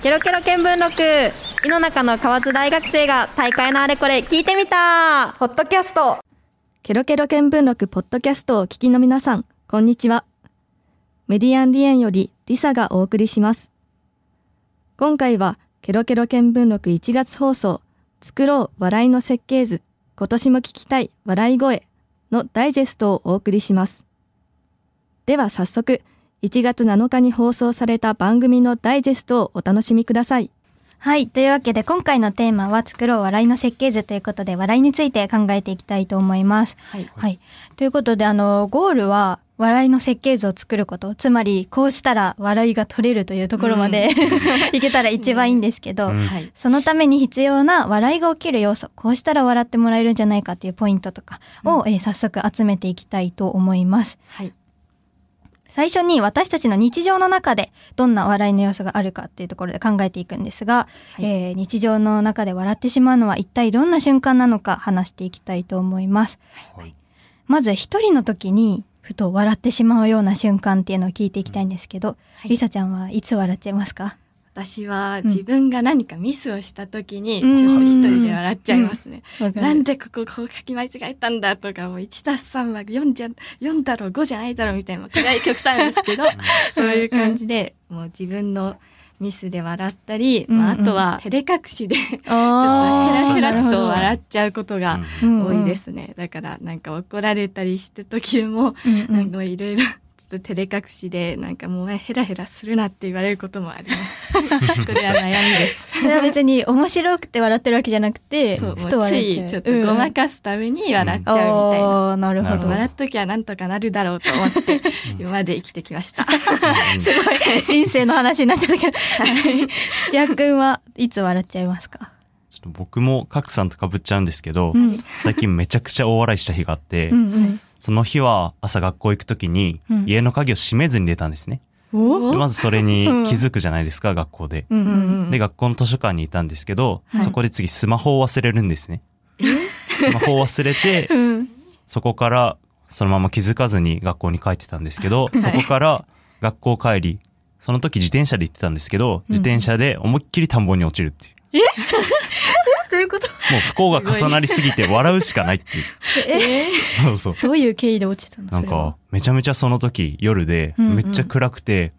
ケロケロ見聞録井の中の河津大学生が大会のあれこれ聞いてみたポッドキャストケロケロ見聞録ポッドキャストをお聞きの皆さん、こんにちは。メディアンリエンよりリサがお送りします。今回はケロケロ見聞録1月放送、作ろう笑いの設計図、今年も聞きたい笑い声のダイジェストをお送りします。では早速、1月7日に放送された番組のダイジェストをお楽しみください。はい。というわけで、今回のテーマは、作ろう笑いの設計図ということで、笑いについて考えていきたいと思います。はい。はい。ということで、あの、ゴールは、笑いの設計図を作ること。つまり、こうしたら笑いが取れるというところまで、いけたら一番いいんですけど、うんはい。そのために必要な笑いが起きる要素、こうしたら笑ってもらえるんじゃないかっていうポイントとかを、えー早速集めていきたいと思います。はい。最初に私たちの日常の中でどんな笑いの要素があるかっていうところで考えていくんですが、はい。えー日常の中で笑ってしまうのは一体どんな瞬間なのか話していきたいと思います。はい。まず一人の時にふと笑ってしまうような瞬間っていうのを聞いていきたいんですけど、い。りさちゃんはいつ笑っちゃいますか？私は自分が何かミスをした時に、ちうん。ょっと一人で笑っちゃいますね。わかる。なんでこここう書き間違えたんだとか、もう1たす3は4じゃ、4だろう、5じゃないだろうみたいな、暗い極端ですけど、そういう感じで、もう自分のミスで笑ったり、まあ、あうんうん。とは照れ隠しで、ちょっとヘラヘラっと笑っちゃうことがうん多いですね。だからなんか怒られたりした時でも、うん。うん。なんかいろいろと照れ隠しで、なんかもうヘラヘラするなって言われることもあります。これは悩みです。それは別に面白くて笑ってるわけじゃなくて、そう、もふとちゃう。いちょっとごまかすために笑っちゃうみたいな。あーなるほど。笑っときゃなんとかなるだろうと思って、今まで生きてきました。すごい人生の話になっちゃったけど。土屋くんはいつ笑っちゃいますか？ちょっと僕も角さんと被っちゃうんですけど、うん最近めちゃくちゃ大笑いした日があって、うんうん。その日は朝学校行くときにうん家の鍵を閉めずに出たんですね。お？でまずそれに気づくじゃないですか、学校で。うんうん。で、学校の図書館にいたんですけど、はいそこで次スマホを忘れるんですね。スマホを忘れて、うん。そこからそのまま気づかずに学校に帰ってたんですけど、そこから学校帰り、その時自転車で行ってたんですけど、自転車で思いっきり田んぼに落ちるっていう。どういうこと？もう不幸が重なりすぎて笑うしかないっていう。え？そうそう。どういう経緯で落ちたの？なんか、めちゃめちゃその時夜で、うんうん。めっちゃ暗くて、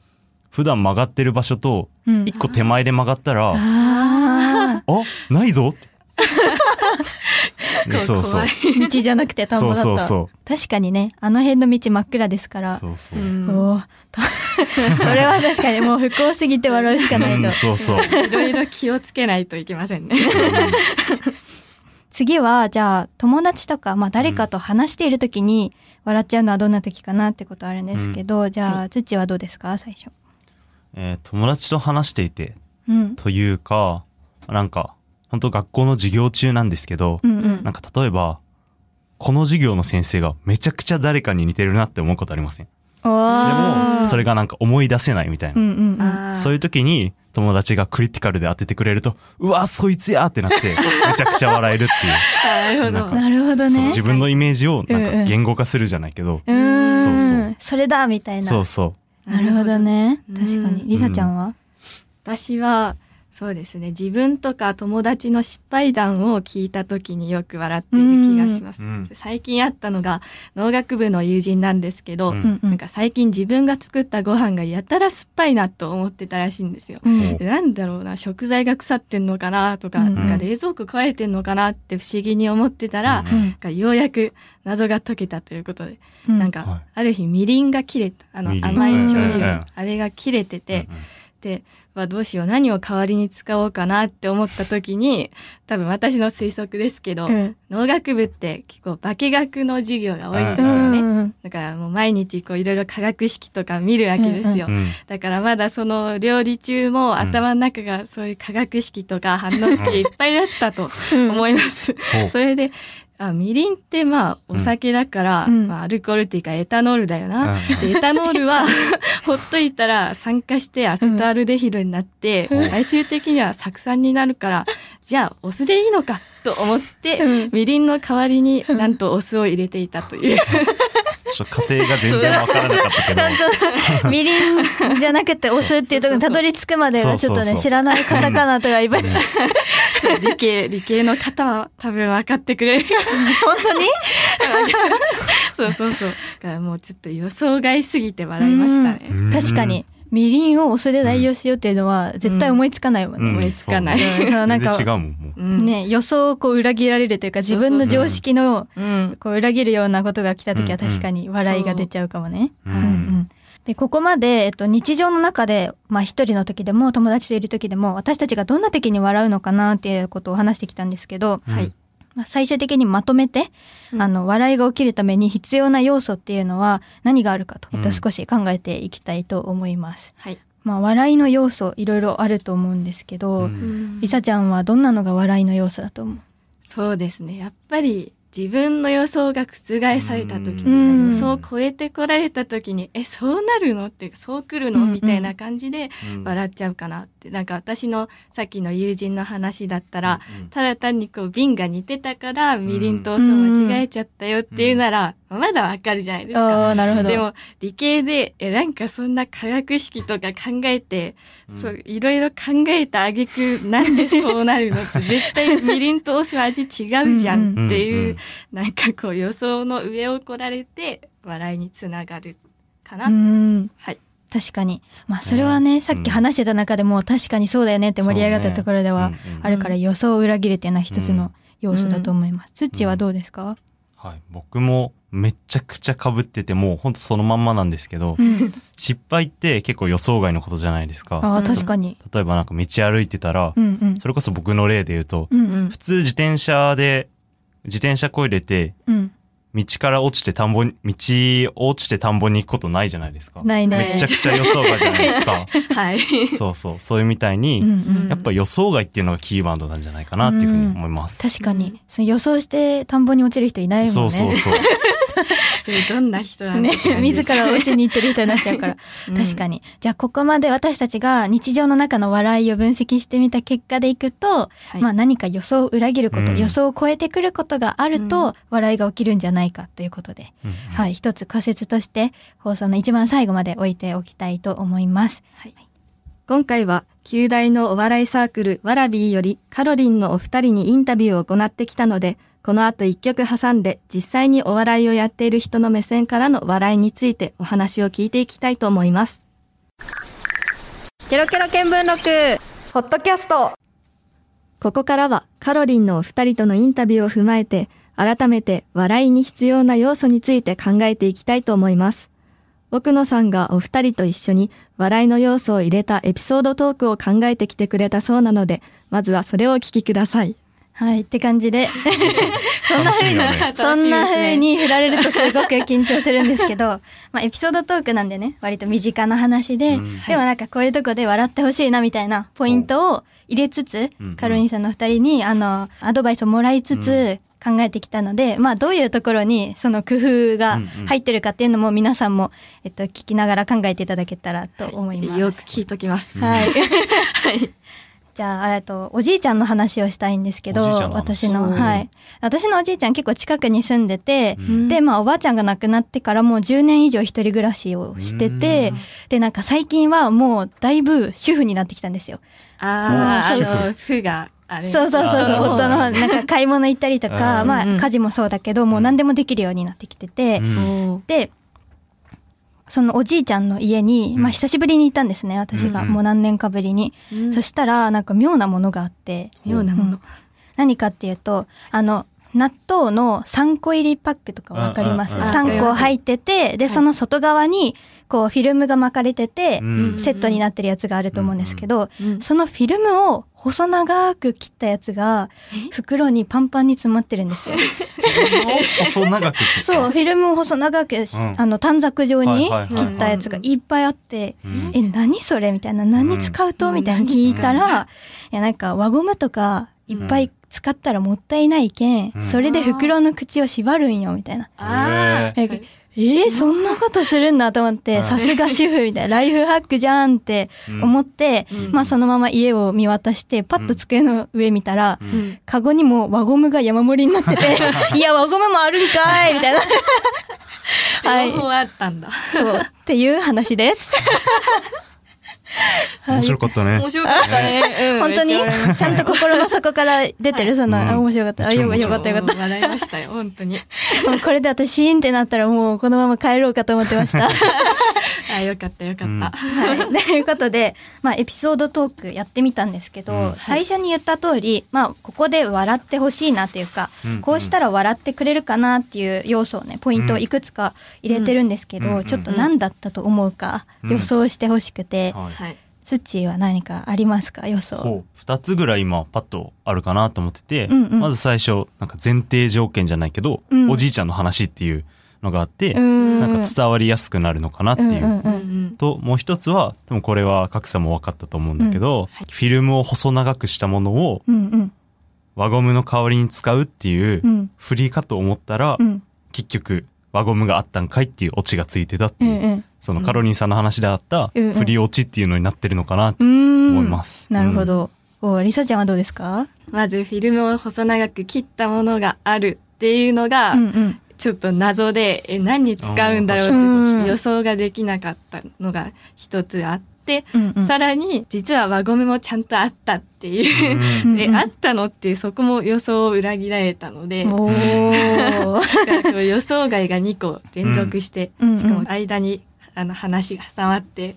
普段曲がってる場所と、うん。一個手前で曲がったら、あ、あ？ないぞって。でそうそう。道じゃなくて田んぼだった。そうそうそ確かにね、あの辺の道真っ暗ですから。そうそう。おーた それは確かにもう不幸すぎて笑うしかないとうん。そうそう。いろいろ気をつけないといけませんね。次は、じゃあ、友達とか、まあ誰かと話している時に笑っちゃうのはどんな時かなってことあるんですけど、じゃあ、土はどうですか？最初。えー友達と話していて、うん。というか、なんか、本当学校の授業中なんですけど、うんうん。なんか例えば、この授業の先生がめちゃくちゃ誰かに似てるなって思うことありません？でも、それがなんか思い出せないみたいな。うんうんそういう時に友達がクリティカルで当ててくれると、うわ、そいつやってなって、めちゃくちゃ笑えるっていう。なるほどなんか。なるほどね自。分のイメージをなんか言語化するじゃないけど、うーん。そうそうそれだみたいな。そうそなるほどね。うん確かに。りさちゃんは？私は、そうですね。自分とか友達の失敗談を聞いた時によく笑っている気がします。うん。最近あったのが農学部の友人なんですけど、うん。なんか最近自分が作ったご飯がやたら酸っぱいなと思ってたらしいんですよ。うん。でなんだろうな、食材が腐ってんのかなとか、うんなんか冷蔵庫壊れてんのかなって不思議に思ってたら、なんかようやく謎が解けたということで、うん。なんか、はい。ある日みりんが切れた、あの甘い調味料、あれが切れてて、うんうんで、はどうしよう、何を代わりに使おうかなって思った時に、多分私の推測ですけど、うん。農学部って結構化学の授業が多いんですよね。うん。だからもう毎日こういろいろ化学式とか見るわけですよ。うん。だからまだその料理中も頭の中がそういう化学式とか反応式でいっぱいだったと思います。それで、あ、みりんってまあお酒だから、うん。まあアルコールっていうかエタノールだよな。うん。でエタノールは ほっといたら酸化してアセトアルデヒドになって、うん。最終的には酢酸になるから、じゃあお酢でいいのかと思って、うん。みりんの代わりになんとお酢を入れていたという。ちょっと過程が全然わからなかったけど。みりんじゃなくてお酢っていうところにたどり着くまでがちょっとね、そうそうそう知らないカタカナとかいっぱい。理系、理系の方は多分分かってくれる。本当に？そうそうそう。だからもうちょっと予想外すぎて笑いましたね。うん確かに。みりんをお酢で代用しようっていうのは絶対思いつかないもんね。うん思いつかないそうなんか全然違うもん、もう。うん。ね、予想をこう裏切られるというか自分の常識のうん。こう裏切るようなことが来た時は確かに笑いが出ちゃうかもね。ううんうんで、ここまで、えっと、日常の中で、まあ一人の時でも友達といる時でも私たちがどんな時に笑うのかなっていうことを話してきたんですけど、はい。まあ、最終的にまとめて、うんあの、笑いが起きるために必要な要素っていうのは何があるかと、えっと、うん少し考えていきたいと思います。はい。まあ、笑いの要素、いろいろあると思うんですけど、うんりさちゃんはどんなのが笑いの要素だと思う？そうですね。やっぱり自分の予想が覆された時うに、ん。予想を超えてこられた時に、え、そうなるのっていうか、そう来るの、みたいな感じでうん。笑っちゃうかなって。なんか私のさっきの友人の話だったら、うんただ単にこう瓶が似てたから、みりんとお酢を間違えちゃったよっていうなら、まだわかるじゃないですか。なるほど。でも理系でえなんかそんな化学式とか考えて、うん。そういろいろ考えた挙句なんでそうなるのって 絶対みりんとお酢味違うじゃんっていう、うんうん。なんかこう予想の上を来られて笑いにつながるかな、うん。はい。確かに。まあ、それはね、さっき話してた中でも確かにそうだよねって盛り上がったところではあるから予想を裏切るっていうのは一つの要素だと思います。ツッチーはどうですか？はい。僕もめちゃくちゃ被ってて、もうほんとそのまんまなんですけど、うん。失敗って結構予想外のことじゃないですか。ああ、確かに。例えばなんか道歩いてたらう、んうん。それこそ僕の例で言うと、うんうん普通自転車で、自転車こいでて、うん。道から落ちて田んぼに、道落ちて田んぼに行くことないじゃないですか。ないね。めちゃくちゃ予想外じゃないですか。はいそうそう。そういうみたいに、うんうんやっぱ予想外っていうのがキーワードなんじゃないかなっていうふうに思います。確かに。その予想して田んぼに落ちる人いないもんね。そうそうそう。それどんな人なんね自ら落ちに行ってる人になっちゃうから。確かに。じゃあ、ここまで私たちが日常の中の笑いを分析してみた結果でいくと、はい。まあ何か予想を裏切ること、うん。予想を超えてくることがあると、うん。笑いが起きるんじゃないかということで、うんうん。はい、一つ仮説として放送の一番最後まで置いておきたいと思います。はい。今回は、旧大のお笑いサークル、わらびーより、カロリンのお二人にインタビューを行ってきたので、この後一曲挟んで、実際にお笑いをやっている人の目線からの笑いについてお話を聞いていきたいと思います。ケロケロ見聞録ポッドキャストここからはカロリンのお二人とのインタビューを踏まえて、改めて笑いに必要な要素について考えていきたいと思います。奥野さんがお二人と一緒に笑いの要素を入れたエピソードトークを考えてきてくれたそうなので、まずはそれをお聞きください。はい、って感じで。そんな風に、ねそんな風に振られるとすごく緊張するんですけど、まあエピソードトークなんでね、割と身近な話で、うんでもなんかこういうとこで笑ってほしいなみたいなポイントを入れつつ、うんカロリンさんの二人に、あの、アドバイスをもらいつつ、考えてきたので、まあどういうところにその工夫が入ってるかっていうのも皆さんも、えっと、聞きながら考えていただけたらと思います。よく聞いときます。はい。はい。じゃあ、えっと、おじいちゃんの話をしたいんですけど、の話？私の、うん。はい。私のおじいちゃん結構近くに住んでて、うん。で、まあ、おばあちゃんが亡くなってからもう10年以上一人暮らしをしてて、で、なんか最近はもうだいぶ主婦になってきたんですよ。ああ、う。んあの、負が。そうそうそうそう、夫の、なんか買い物行ったりとか、うん。まあ、うん家事もそうだけど、もう何でもできるようになってきてて、うん。で、そのおじいちゃんの家に、まあ久しぶりに行ったんですね、私が。うんもう何年かぶりに。うんそしたら、なんか妙なものがあって、妙なもの。何かっていうと、あの、納豆の3個入りパックとかわかります？うんうんうん ?3 個入ってて、で、その外側に、こう、フィルムが巻かれてて、うん。セットになってるやつがあると思うんですけど、うんそのフィルムを細長く切ったやつが、袋にパンパンに詰まってるんですよ。細長く切った？そう、フィルムを細長く、ん。あの、短冊状に切ったやつがいっぱいあって、うん。え、何それ？みたいな、何に使うと？みたいに聞いたら、いや、なんか輪ゴムとかいっぱい使ったらもったいないけん、うんそれで袋の口を縛るんよ、みたいな。ああ、へええーそんなことするんだと思って、うんさすが主婦みたいな、ライフハックじゃんって思って、うんまあそのまま家を見渡して、パッと机の上見たら、ううんん。カゴにも輪ゴムが山盛りになってて、いや、輪ゴムもあるんかいみたいな。はい両方あったんだ。そうっていう話です。面白かったね面。白かったね。うん本当に？ちゃんと心の底から出てる、その、うんあ面白かった？あ、よよかったよかった。うん笑いましたよ、本当に。これで私シーンってなったらもうこのまま帰ろうかと思ってました。あ、よかったよかうんった。はい。ということで、まあエピソードトークやってみたんですけど、うん最初に言った通り、まあここで笑ってほしいなというか、うんこうしたら笑ってくれるかなっていう要素をね、ポイントをいくつか入れてるんですけど、うんちょっと何だったと思うかうん予想してほしくて。スッチーは何かありますか？予想。ほう。2つぐらい今パッとあるかなと思ってて、うんうん。まず最初なんか前提条件じゃないけど、うん。おじいちゃんの話っていうのがあって、うん。なんか伝わりやすくなるのかなっていう。うんうんうんうん。ともう一つはでもこれは格差も分かったと思うんだけど、フィルムを細長くしたものをうんうん。輪ゴムの代わりに使うっていううん。振りかと思ったら、うん。結局輪ゴムがあったんかいっていうオチがついてたっていう、うんそのカロリンさんの話であった振り落ちっていうのになってるのかなってうん。思います。なるほど。おリサちゃんはどうですか？まずフィルムを細長く切ったものがあるっていうのが、うんうん。ちょっと謎で、え、何に使うんだろううんって予想ができなかったのが一つあって、うんうん。さらに、実は輪ゴムもちゃんとあったっていうう。んで、うん。あったのっていうそこも予想を裏切られたので、予想外が2個連続して、うんうん。しかも間にあの話が挟まって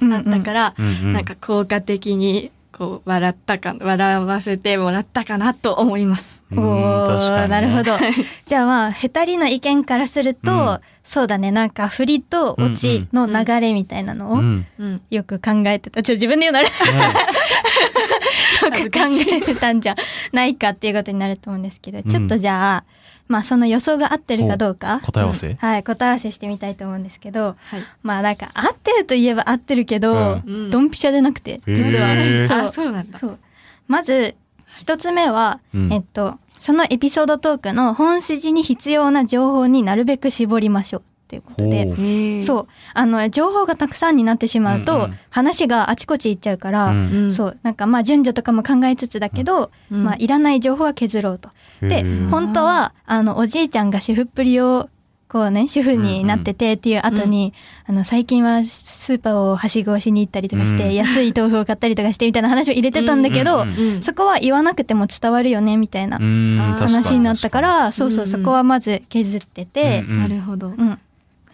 うんあったから、うんうん。なんか効果的にこう笑ったか笑わせてもらったかなと思います。うんお確かにね。ーなるほど。じゃあまあ、ヘタリの意見からすると、うん。そうだね、なんか振りとオチの流れみたいなのをうんうん、よく考えてた。ちょ、自分で言うのあれ。よく考えてたんじゃないかっていうことになると思うんですけど、ちょっとじゃあ、まあその予想が合ってるかどうか、答え合わせ、はい、答え合わせしてみたいと思うんですけど、はい。まあなんか合ってるといえば合ってるけど、うん。ドンピシャでなくて、実は。へーそう。あ、そうなんだ。そう。まず、一つ目は、うん。えっと、そのエピソードトークの本筋に必要な情報になるべく絞りましょうっていうことで。そう、あの、情報がたくさんになってしまうと、話があちこち行っちゃうから、うんうん。そう、なんかまあ順序とかも考えつつだけど、うん。まあいらない情報は削ろうと。で本当は、あの、おじいちゃんが主婦っぷりを、こうね、主婦になっててっていう後に、あの、最近はスーパーをはしごしに行ったりとかして、うん。安い豆腐を買ったりとかしてみたいな話を入れてたんだけど、うんうんうん。そこは言わなくても伝わるよね、みたいな話になったから、そうそう、うん。そこはまず削ってて、うん。なるほど。うん。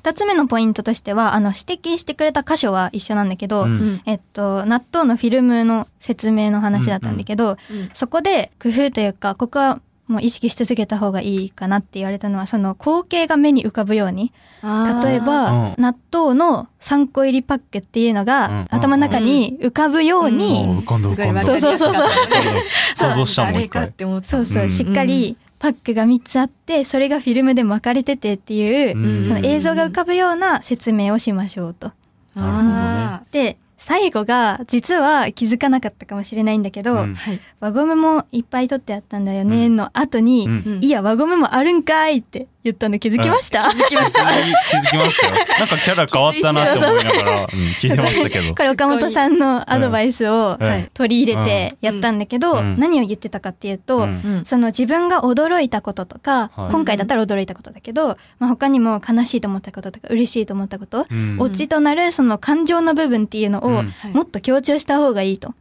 二つ目のポイントとしては、あの、指摘してくれた箇所は一緒なんだけど、うん。うん。えっと、納豆のフィルムの説明の話だったんだけど、うん。そこで工夫というか、ここはもう意識し続けた方がいいかなって言われたのは、その光景が目に浮かぶように、例えば、うん。納豆の3個入りパックっていうのが、うん。頭の中に浮かぶように、あー浮かん。だ浮かん。だそうそうそうそう想像したもん。誰かっ一回て思った。そうそう、うん。しっかりパックが3つあって、それがフィルムで巻かれててっていう、うん。その映像が浮かぶような説明をしましょうと。あで、最後が、実は気づかなかったかもしれないんだけど、うん。輪ゴムもいっぱい取ってあったんだよね、の後に、うん。うん。いや、輪ゴムもあるんかいって言ったの気づきました、気づきました。気づきましたよ。なんかキャラ変わったなって思いながら、うん聞いてましたけど。これ岡本さんのアドバイスを取り入れてやったんだけど、うん。何を言ってたかっていうと、その自分が驚いたこととか、はい。今回だったら驚いたことだけど、まあ、他にも悲しいと思ったこととか嬉しいと思ったこと、うん。オチとなるその感情の部分っていうのをうん。もっと強調した方がいいと。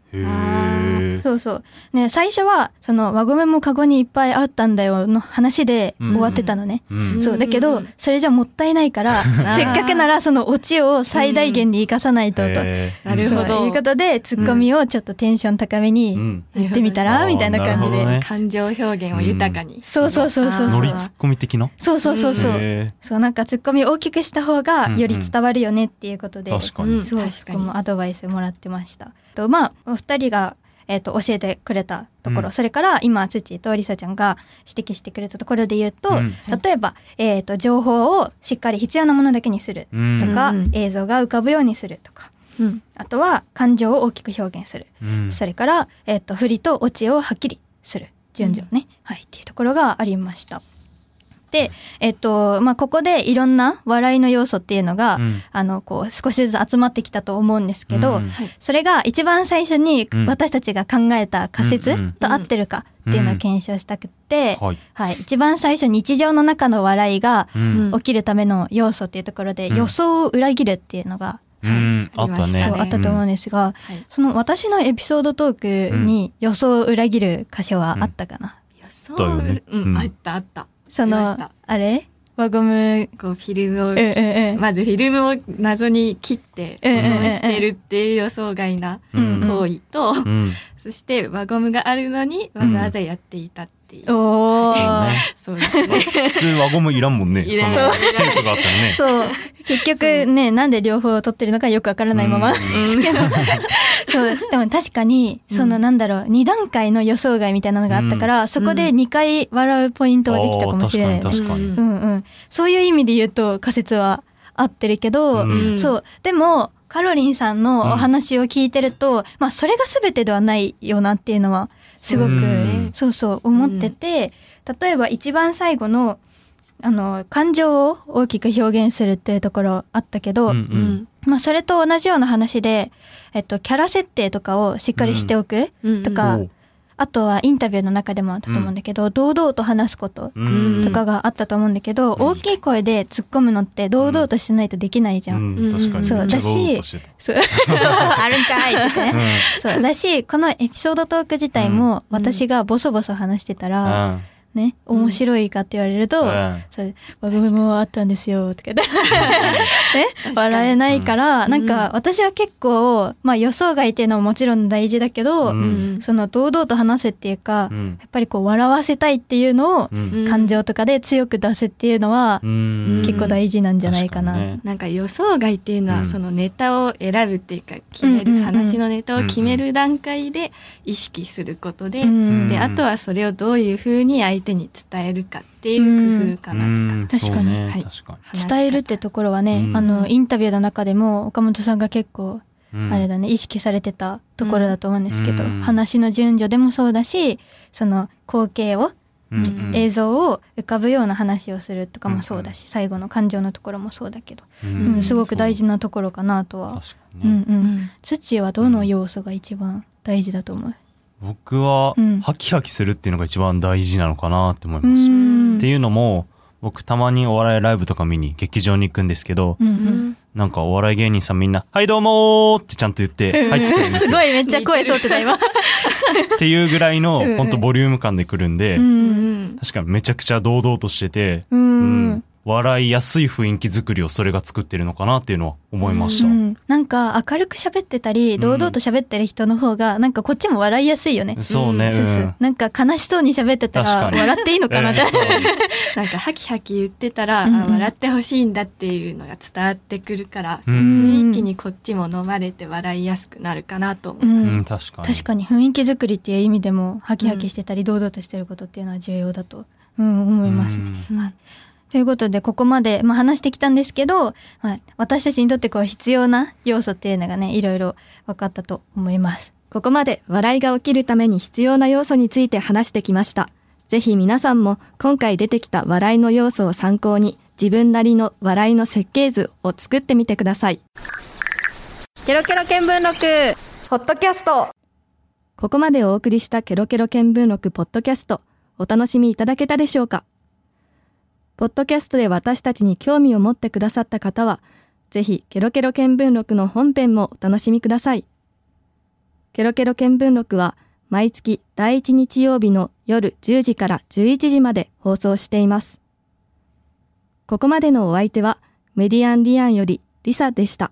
そうそう。ね、最初は、その輪ゴムもカゴにいっぱいあったんだよの話で終わってたのね。うん。そう、だけど、それじゃもったいないから、せっかくならそのオチを最大限に活かさないと、と。なるほど。いうことで、ツッコミをちょっとテンション高めうにん。言ってみたら、うん。みたいな感じで。ね。感情表現を豊かに。そうそうそうそうそう。ノリツッコミ的な？そうそうそうそう。へそう、なんかツッコミを大きくした方がより伝わるよねっていうことで。ー確かに。うんそう、確かに。そこもアドバイスもらってました。とまあ、お二人が、えっ、と、教えてくれたところ、うんそれから今、つちとりさちゃんが指摘してくれたところで言うと、うん例えば、えっ、と、情報をしっかり必要なものだけにするうんとか、うん映像が浮かぶようにするとか、うん。あとは感情を大きく表現する。うんそれから、えっ、と、振りとオチをはっきりする。順序ね。はい、っていうところがありました。で、えっと、まあ、ここでいろんな笑いの要素っていうのが、うん。あの、こう、少しずつ集まってきたと思うんですけど、うん。それが一番最初にうん。私たちが考えた仮説と合ってるかっていうのを検証したくって、はい。はい。一番最初日常の中の笑いがうん。起きるための要素っていうところで、うん。予想を裏切るっていうのが、うん。あったね。ありましたね。そうあったと思うんですが、はい。その私のエピソードトークに予想を裏切る箇所はあったかな、予想？だよね。うん、うん。あったあった。そのあれ？輪ゴムこうフィルムを、うんうんうんまずフィルムを謎に切って保存してるっていう予想外なうん。行為と、うん。そして輪ゴムがあるのにわざわざやっていたっていう。おー。ね そうですね。普通輪ゴムいらんもんね。いらん。そのテープがあったらね。そう。結局ねなんで両方撮ってるのかよくわからないまま、うん。ですけどそう。でも確かにそのうんなんだろう2段階の予想外みたいなのがあったから、そこで2回笑うポイントができたかもしれない。確かに確かに。うんうん、そういう意味で言うと仮説は合ってるけど、うん。そう。でもカロリンさんのお話を聞いてると、まあそれが全てではないよなっていうのはすごくそうそうそう思ってて、例えば一番最後のあの感情を大きく表現するっていうところあったけど、うんう。うん。ん。まあそれと同じような話で、えっと、キャラ設定とかをしっかりしておく、うん。とかおうあとはインタビューの中でもあったと思うんだけど、堂々と話すことうん。とかがあったと思うんだけど、大きい声で突っ込むのって堂々としてないとできないじゃん。うん。確かに。そう。だしそう。あるんかいって。ね。そう。だし、このエピソードトーク自体もうん。私がボソボソ話してたうら、ん。ね、面白いかって言われると、うん。そう、輪ゴムもあったんですよ、とか言って。ね、笑えないから、うん。なんか私は結構、まあ予想外っていうのももちろん大事だけど、うん。うんその堂々と話せっていうか、うん。やっぱりこう笑わせたいっていうのを感情とかで強く出すっていうのはうん。結構大事なんじゃないかな。確にね。なんか予想外っていうのは、うん。そのネタを選ぶっていうか決める、話のネタを決める段階で意識することで、うん。であとはそれをどういうふうに相手に伝えるかっていう工夫かなとか、うん。確かに。はい。確か話し方。伝えるってところはね、うん。あのインタビューの中でも岡本さんが結構あれだね、意識されてたところだと思うんですけど、うん。話の順序でもそうだしその光景を、うんうん。映像を浮かぶような話をするとかもそうだし、最後の感情のところもそうだけど、ううんんすごく大事なところかなとは。うんねうん。土はどの要素が一番大事だと思う？僕はうん。ハキハキするっていうのが一番大事なのかなって思いますん。っていうのも僕たまにお笑いライブとか見に劇場に行くんですけどうんううん。んなんかお笑い芸人さんみんな「はいどうもー」ってちゃんと言って入ってくるんですよ。すごいめっちゃ声通ってた今。っていうぐらいのうん。本当ボリューム感で来るんでううん。ん確かにめちゃくちゃ堂々としててううんん笑いやすい雰囲気作りをそれが作ってるのかなっていうのは思いました。うん、なんか明るく喋ってたり堂々と喋ってる人の方がなんかこっちも笑いやすいよね。そうね。そうそう。うん。なんか悲しそうに喋ってたら笑っていいのかなって。うん。そう。なんかハキハキ言ってたら、笑ってほしいんだっていうのが伝わってくるから、そううんいう雰囲気にこっちも飲まれて笑いやすくなるかなと思う。うん。うん、確かに。確かに。雰囲気作りっていう意味でもハキハキしてたり堂々としてることっていうのは重要だと、うん、思います、うん。うんということでここまで、まあ、話してきたんですけど、まあ、私たちにとってこう必要な要素っていうのがねいろいろ分かったと思います。ここまで笑いが起きるために必要な要素について話してきました。ぜひ皆さんも今回出てきた笑いの要素を参考に自分なりの笑いの設計図を作ってみてください。ケロケロ見聞録ポッドキャストここまでお送りしたケロケロ見聞録ポッドキャストお楽しみいただけたでしょうか？ポッドキャストで私たちに興味を持ってくださった方はぜひケロケロ見聞録の本編もお楽しみください。ケロケロ見聞録は毎月第1日曜日の夜10時から11時まで放送しています。ここまでのお相手はメディアンリアンよりリサでした。